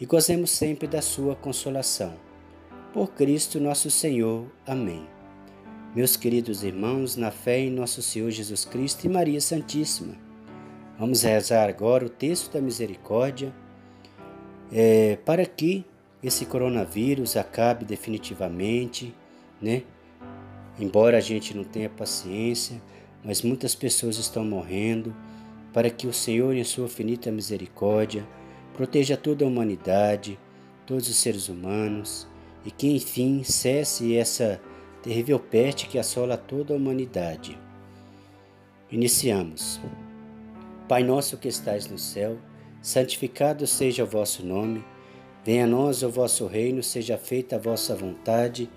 e gozemos sempre da sua consolação. Por Cristo nosso Senhor. Amém. Meus queridos irmãos, na fé em nosso Senhor Jesus Cristo e Maria Santíssima, vamos rezar agora o texto da misericórdia é, para que esse coronavírus acabe definitivamente, né? Embora a gente não tenha paciência, mas muitas pessoas estão morrendo, para que o Senhor, em sua finita misericórdia, proteja toda a humanidade, todos os seres humanos, e que enfim cesse essa terrível peste que assola toda a humanidade. Iniciamos. Pai nosso que estais no céu, santificado seja o vosso nome, venha a nós o vosso reino, seja feita a vossa vontade,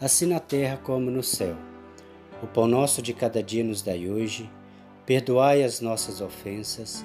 assim na terra como no céu. O pão nosso de cada dia nos dai hoje, perdoai as nossas ofensas,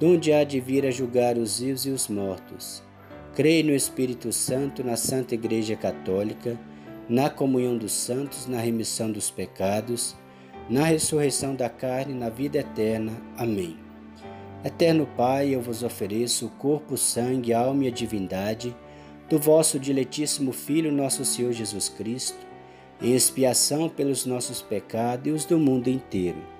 donde há de vir a julgar os vivos e os mortos. Creio no Espírito Santo, na Santa Igreja Católica, na comunhão dos santos, na remissão dos pecados, na ressurreição da carne, na vida eterna. Amém. Eterno Pai, eu vos ofereço o corpo, sangue, alma e a divindade do vosso diletíssimo Filho, nosso Senhor Jesus Cristo, em expiação pelos nossos pecados e os do mundo inteiro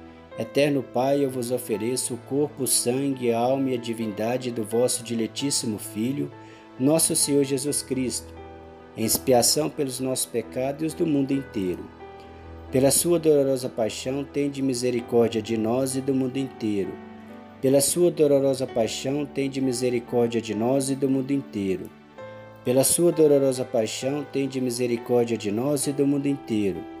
Eterno Pai, eu vos ofereço o corpo, o sangue, a alma e a divindade do vosso diletíssimo Filho, nosso Senhor Jesus Cristo, em expiação pelos nossos pecados e os do mundo inteiro. Pela sua dolorosa paixão, tende misericórdia de nós e do mundo inteiro. Pela sua dolorosa paixão, tende misericórdia de nós e do mundo inteiro. Pela sua dolorosa paixão, tende misericórdia de nós e do mundo inteiro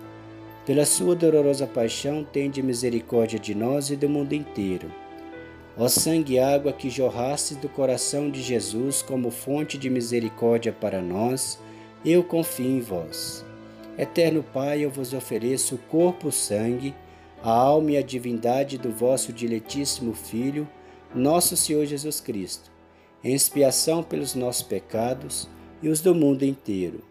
pela sua dolorosa paixão, tende misericórdia de nós e do mundo inteiro. Ó sangue e água que jorraste do coração de Jesus como fonte de misericórdia para nós, eu confio em vós. Eterno Pai, eu vos ofereço o corpo, o sangue, a alma e a divindade do vosso diletíssimo Filho, nosso Senhor Jesus Cristo, em expiação pelos nossos pecados e os do mundo inteiro.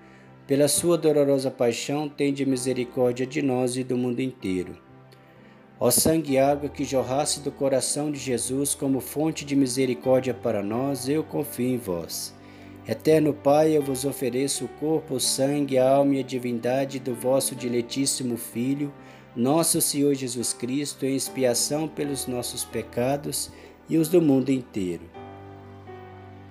Pela sua dolorosa paixão, tende misericórdia de nós e do mundo inteiro. Ó sangue e água que jorrasse do coração de Jesus como fonte de misericórdia para nós, eu confio em vós. Eterno Pai, eu vos ofereço o corpo, o sangue, a alma e a divindade do vosso diletíssimo Filho, nosso Senhor Jesus Cristo, em expiação pelos nossos pecados e os do mundo inteiro.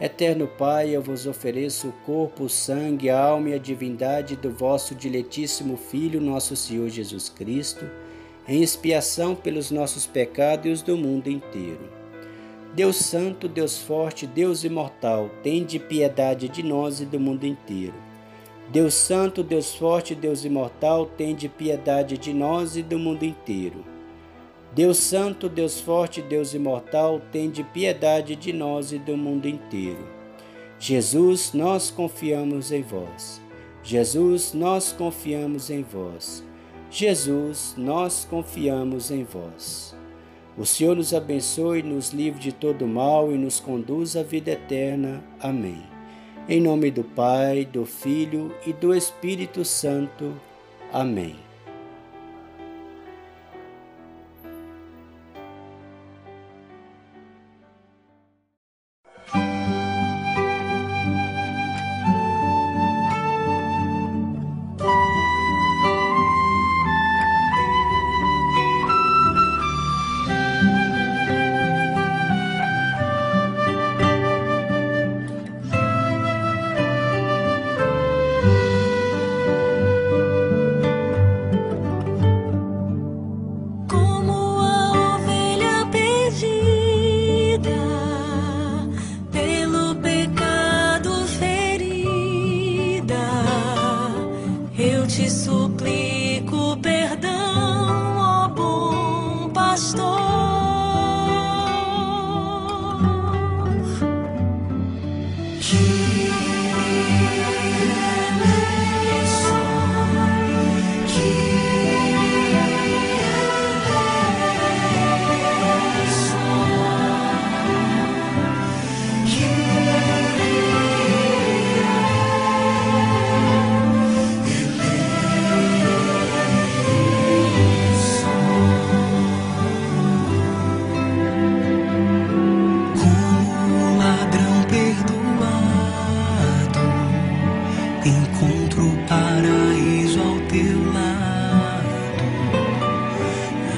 Eterno Pai, eu vos ofereço o corpo, o sangue, a alma e a divindade do vosso diletíssimo Filho, nosso Senhor Jesus Cristo, em expiação pelos nossos pecados e os do mundo inteiro. Deus Santo, Deus Forte, Deus Imortal, tende piedade de nós e do mundo inteiro. Deus Santo, Deus Forte, Deus Imortal, tende piedade de nós e do mundo inteiro. Deus Santo, Deus Forte, Deus Imortal, tende piedade de nós e do mundo inteiro. Jesus, nós confiamos em vós. Jesus, nós confiamos em vós. Jesus, nós confiamos em vós. O Senhor nos abençoe, nos livre de todo mal e nos conduz à vida eterna. Amém. Em nome do Pai, do Filho e do Espírito Santo. Amém.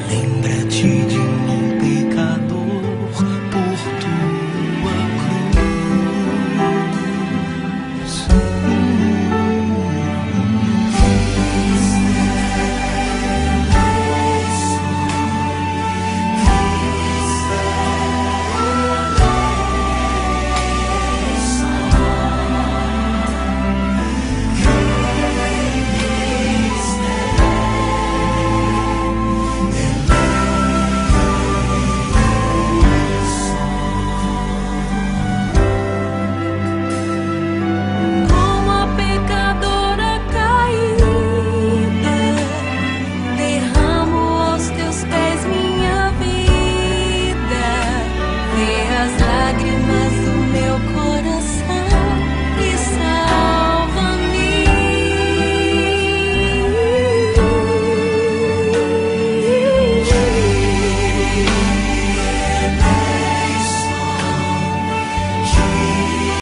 Lembra-te de